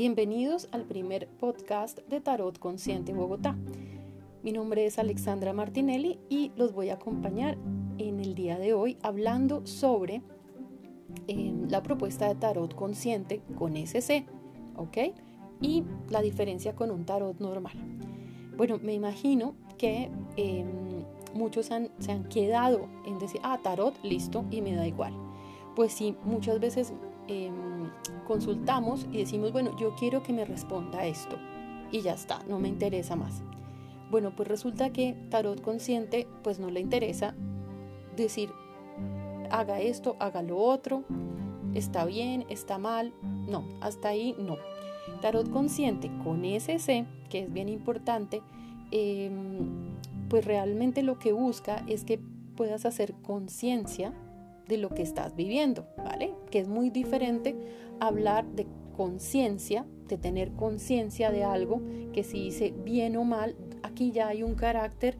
Bienvenidos al primer podcast de Tarot Consciente Bogotá. Mi nombre es Alexandra Martinelli y los voy a acompañar en el día de hoy hablando sobre em, la propuesta de Tarot Consciente con SC, ¿ok? Y la diferencia con un tarot normal. Bueno, me imagino que em, muchos se han quedado en decir, ah, tarot, listo, y me da igual. Pues sí, muchas veces Em, consultamos y decimos, bueno, yo quiero que me responda esto y ya está, no me interesa más. Bueno, pues resulta que tarot consciente pues no le interesa decir, haga esto, haga lo otro, está bien, está mal, no, hasta ahí no. Tarot consciente con SC, que es bien importante, em, pues realmente lo que busca es que puedas hacer conciencia de lo que estás viviendo, ¿vale? Que es muy diferente hablar de conciencia, de tener conciencia de algo, que si dice bien o mal, aquí ya hay un carácter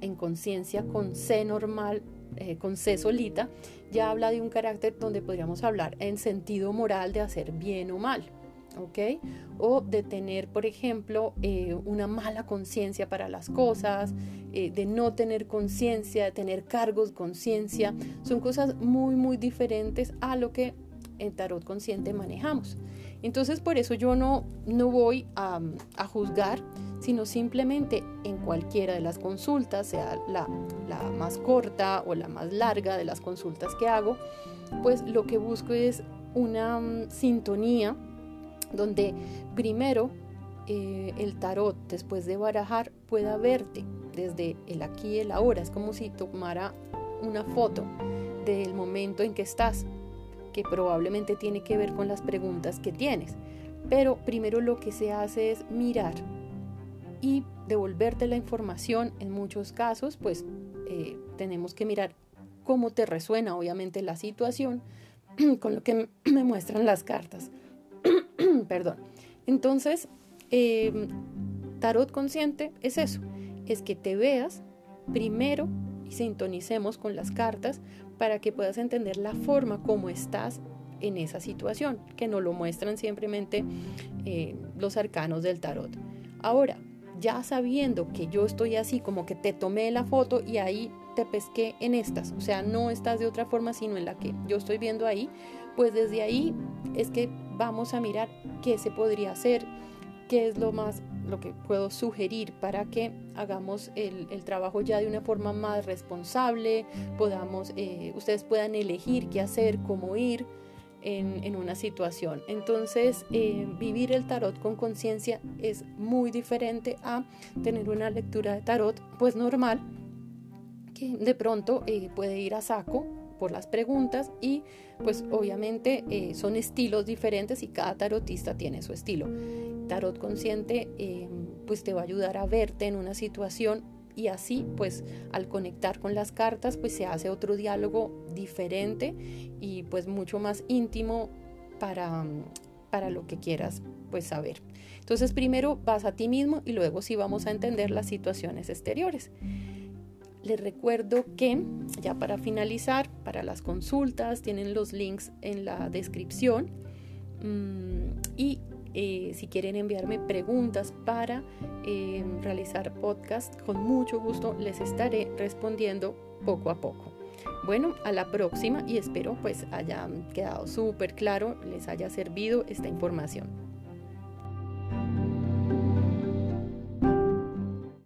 en conciencia con C normal, eh, con C solita, ya habla de un carácter donde podríamos hablar en sentido moral de hacer bien o mal, ¿ok? O de tener, por ejemplo, eh, una mala conciencia para las cosas, eh, de no tener conciencia, de tener cargos, conciencia. Son cosas muy, muy diferentes a lo que en tarot consciente manejamos. Entonces, por eso yo no, no voy a, a juzgar, sino simplemente en cualquiera de las consultas, sea la, la más corta o la más larga de las consultas que hago, pues lo que busco es una mm, sintonía donde primero eh, el tarot, después de barajar, pueda verte desde el aquí y el ahora. Es como si tomara una foto del momento en que estás, que probablemente tiene que ver con las preguntas que tienes. Pero primero lo que se hace es mirar y devolverte la información. En muchos casos, pues eh, tenemos que mirar cómo te resuena, obviamente, la situación con lo que me muestran las cartas. Perdón. Entonces, em, tarot consciente es eso, es que te veas primero y sintonicemos con las cartas para que puedas entender la forma como estás en esa situación, que no lo muestran simplemente eh, los arcanos del tarot. Ahora, ya sabiendo que yo estoy así, como que te tomé la foto y ahí te pesqué en estas, o sea, no estás de otra forma sino en la que yo estoy viendo ahí, pues desde ahí es que vamos a mirar qué se podría hacer, qué es lo más lo que puedo sugerir para que hagamos el, trabajo ya de una forma más responsable, podamos, eh, ustedes puedan elegir qué hacer, cómo ir en, una situación. Entonces, eh, vivir el tarot con conciencia es muy diferente a tener una lectura de tarot pues normal, que de pronto eh, puede ir a saco por las preguntas y pues obviamente eh, son estilos diferentes y cada tarotista tiene su estilo. Tarot consciente eh, pues te va a ayudar a verte en una situación y así pues al conectar con las cartas pues se hace otro diálogo diferente y pues mucho más íntimo para, para lo que quieras pues saber. Entonces primero vas a ti mismo y luego sí vamos a entender las situaciones exteriores. Les recuerdo que ya para finalizar, para las consultas, tienen los links en la descripción. Mm, y eh, si quieren enviarme preguntas para eh, realizar podcast, con mucho gusto les estaré respondiendo poco a poco. Bueno, a la próxima y espero pues haya quedado súper claro, les haya servido esta información.